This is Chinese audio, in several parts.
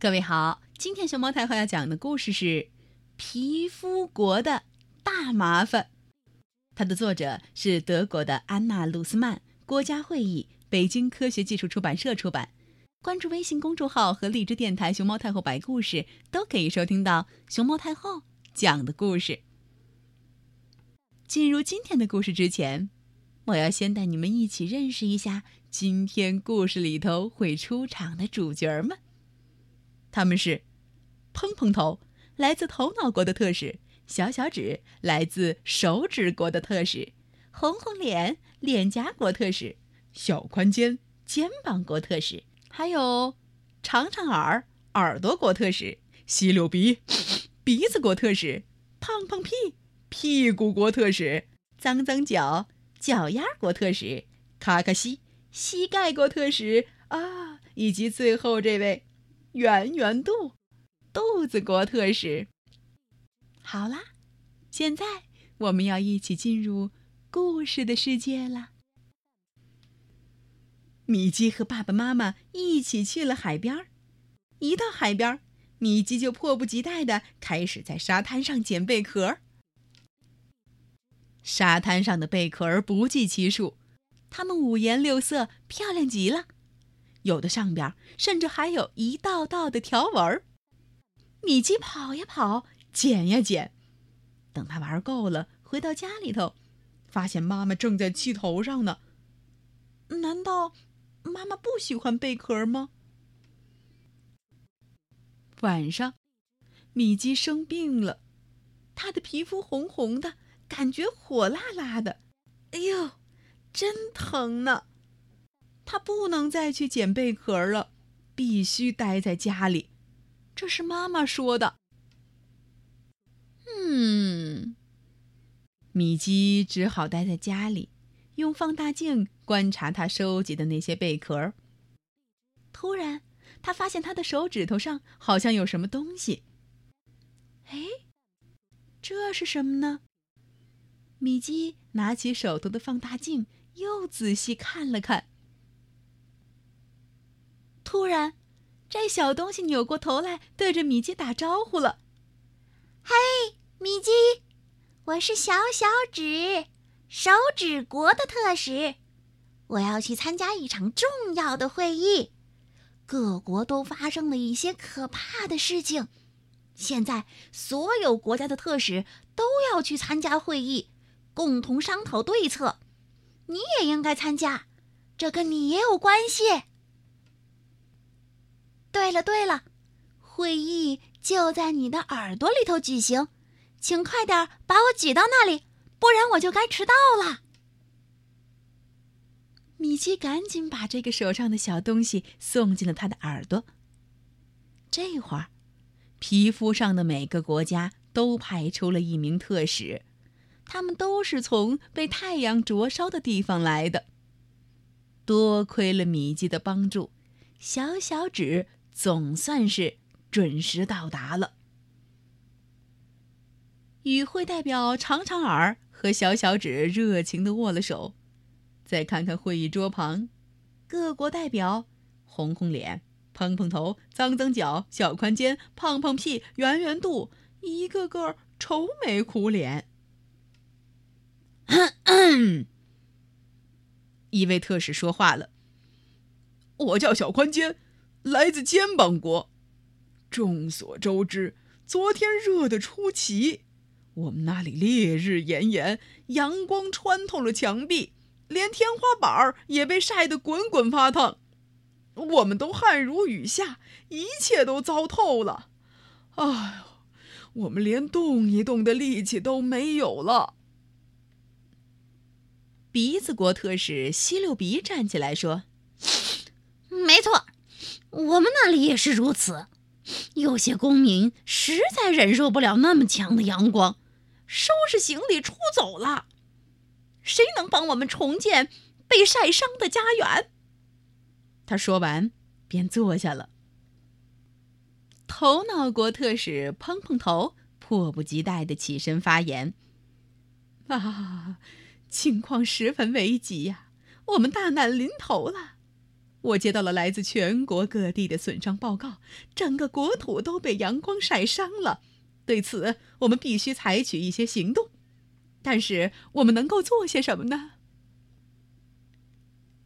各位好，今天熊猫太后要讲的故事是《皮肤国的大麻烦》，它的作者是德国的安娜·鲁斯曼，国家会议，北京科学技术出版社出版。关注微信公众号和荔枝电台“熊猫太后”白故事，都可以收听到熊猫太后讲的故事。进入今天的故事之前，我要先带你们一起认识一下今天故事里头会出场的主角们。他们是：砰砰头，来自头脑国的特使；小小指，来自手指国的特使；红红脸，脸颊国特使；小宽肩，肩膀国特使。还有，长长耳耳朵国特使，吸溜鼻鼻子国特使，胖胖屁屁股国特使，脏脏脚脚丫国特使，卡卡西膝盖国特使啊，以及最后这位圆圆肚肚子国特使。好啦，现在我们要一起进入故事的世界了。米基和爸爸妈妈一起去了海边儿。一到海边，米基就迫不及待的开始在沙滩上捡贝壳。沙滩上的贝壳儿不计其数，它们五颜六色，漂亮极了。有的上边甚至还有一道道的条纹儿。米基跑呀跑，捡呀捡。等他玩够了，回到家里头，发现妈妈正在气头上呢。难道？妈妈不喜欢贝壳吗？晚上，米基生病了，他的皮肤红红的，感觉火辣辣的，哎呦，真疼呢！他不能再去捡贝壳了，必须待在家里。这是妈妈说的。嗯，米基只好待在家里。用放大镜观察他收集的那些贝壳。突然，他发现他的手指头上好像有什么东西。哎，这是什么呢？米基拿起手头的放大镜，又仔细看了看。突然，这小东西扭过头来，对着米基打招呼了：“嘿，米基，我是小小指。”手指国的特使，我要去参加一场重要的会议。各国都发生了一些可怕的事情，现在所有国家的特使都要去参加会议，共同商讨对策。你也应该参加，这跟你也有关系。对了对了，会议就在你的耳朵里头举行，请快点把我举到那里。不然我就该迟到了。米奇赶紧把这个手上的小东西送进了他的耳朵。这会儿，皮肤上的每个国家都派出了一名特使，他们都是从被太阳灼烧的地方来的。多亏了米奇的帮助，小小指总算是准时到达了。与会代表长长耳。和小小指热情的握了手，再看看会议桌旁，各国代表红红脸、蓬蓬头、脏脏脚、小宽肩、胖胖屁、圆圆肚，一个个愁眉苦脸。一位特使说话了：“我叫小宽肩，来自肩膀国。众所周知，昨天热得出奇。”我们那里烈日炎炎，阳光穿透了墙壁，连天花板也被晒得滚滚发烫。我们都汗如雨下，一切都糟透了。哎呦，我们连动一动的力气都没有了。鼻子国特使吸溜鼻站起来说：“没错，我们那里也是如此。有些公民实在忍受不了那么强的阳光。”收拾行李出走了，谁能帮我们重建被晒伤的家园？他说完，便坐下了。头脑国特使碰碰头迫不及待的起身发言：“啊，情况十分危急呀，我们大难临头了。我接到了来自全国各地的损伤报告，整个国土都被阳光晒伤了。对此，我们必须采取一些行动。但是，我们能够做些什么呢？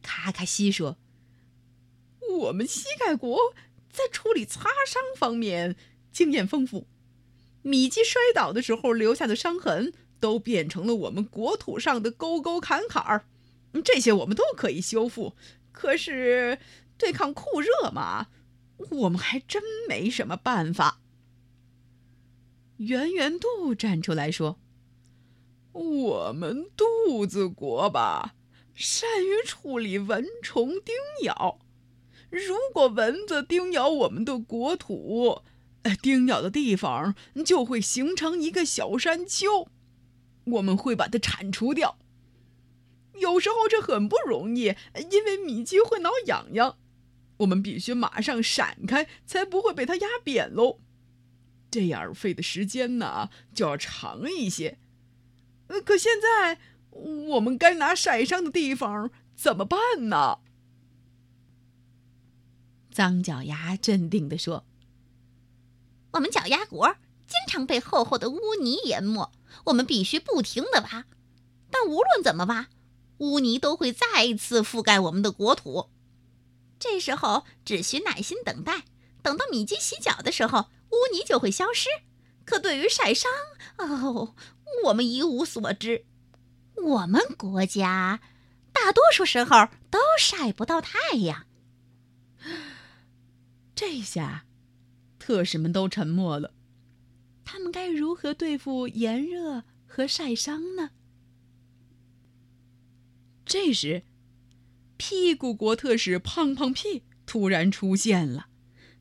卡卡西说：“我们膝盖国在处理擦伤方面经验丰富。米基摔倒的时候留下的伤痕，都变成了我们国土上的沟沟坎坎儿。这些我们都可以修复。”可是，对抗酷热嘛，我们还真没什么办法。圆圆肚站出来说：“我们肚子国吧，善于处理蚊虫叮咬。如果蚊子叮咬我们的国土，叮咬的地方就会形成一个小山丘，我们会把它铲除掉。”有时候这很不容易，因为米基会挠痒痒，我们必须马上闪开，才不会被它压扁喽。这样费的时间呢就要长一些。可现在我们该拿晒伤的地方怎么办呢？脏脚丫镇定地说：“我们脚丫国经常被厚厚的污泥淹没，我们必须不停地挖。但无论怎么挖。”污泥都会再次覆盖我们的国土，这时候只需耐心等待，等到米基洗脚的时候，污泥就会消失。可对于晒伤，哦，我们一无所知。我们国家大多数时候都晒不到太阳。这下，特使们都沉默了。他们该如何对付炎热和晒伤呢？这时，屁股国特使胖胖屁突然出现了。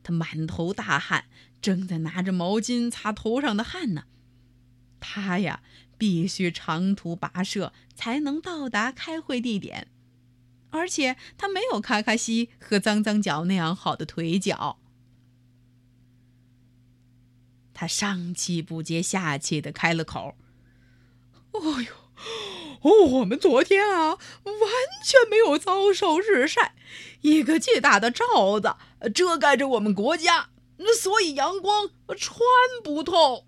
他满头大汗，正在拿着毛巾擦头上的汗呢。他呀，必须长途跋涉才能到达开会地点，而且他没有卡卡西和脏脏脚那样好的腿脚。他上气不接下气的开了口：“哦呦！”哦，我们昨天啊，完全没有遭受日晒，一个巨大的罩子遮盖着我们国家，所以阳光穿不透。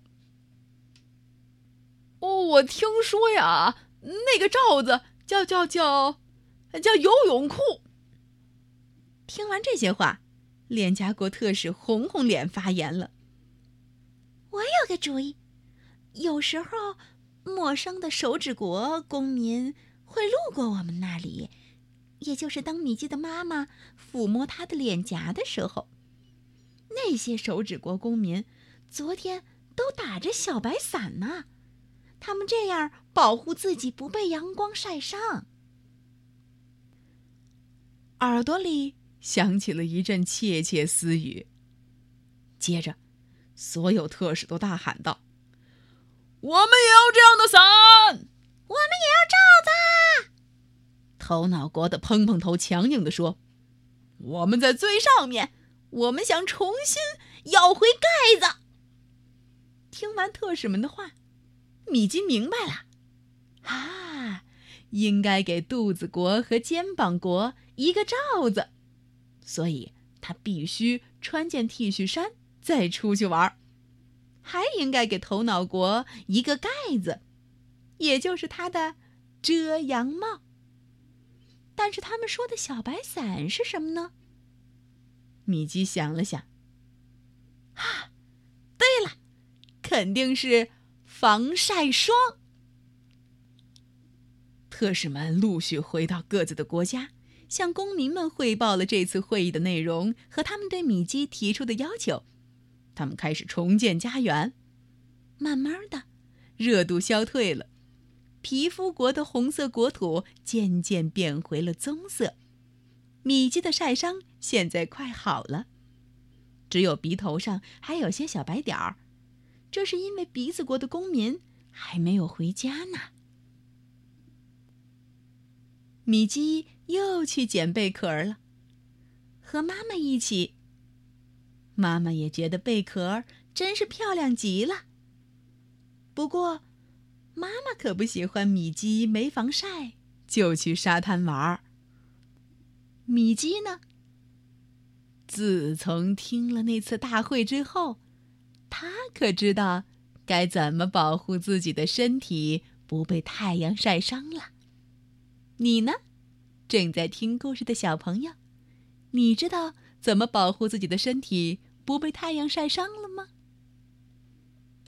哦，我听说呀，那个罩子叫叫叫，叫游泳裤。听完这些话，脸家国特使红红脸发言了：“我有个主意，有时候。”陌生的手指国公民会路过我们那里，也就是当米基的妈妈抚摸他的脸颊的时候，那些手指国公民昨天都打着小白伞呢。他们这样保护自己不被阳光晒伤。耳朵里响起了一阵窃窃私语，接着，所有特使都大喊道。我们也要这样的伞，我们也要罩子。头脑国的砰砰头强硬地说：“我们在最上面，我们想重新要回盖子。”听完特使们的话，米基明白了，啊，应该给肚子国和肩膀国一个罩子，所以他必须穿件 T 恤衫再出去玩。还应该给头脑国一个盖子，也就是他的遮阳帽。但是他们说的小白伞是什么呢？米基想了想，啊，对了，肯定是防晒霜。特使们陆续回到各自的国家，向公民们汇报了这次会议的内容和他们对米基提出的要求。他们开始重建家园，慢慢的，热度消退了，皮肤国的红色国土渐渐变回了棕色。米基的晒伤现在快好了，只有鼻头上还有些小白点儿，这是因为鼻子国的公民还没有回家呢。米基又去捡贝壳了，和妈妈一起。妈妈也觉得贝壳真是漂亮极了。不过，妈妈可不喜欢米基没防晒就去沙滩玩儿。米基呢，自从听了那次大会之后，他可知道该怎么保护自己的身体不被太阳晒伤了。你呢，正在听故事的小朋友，你知道怎么保护自己的身体不被太阳晒伤了？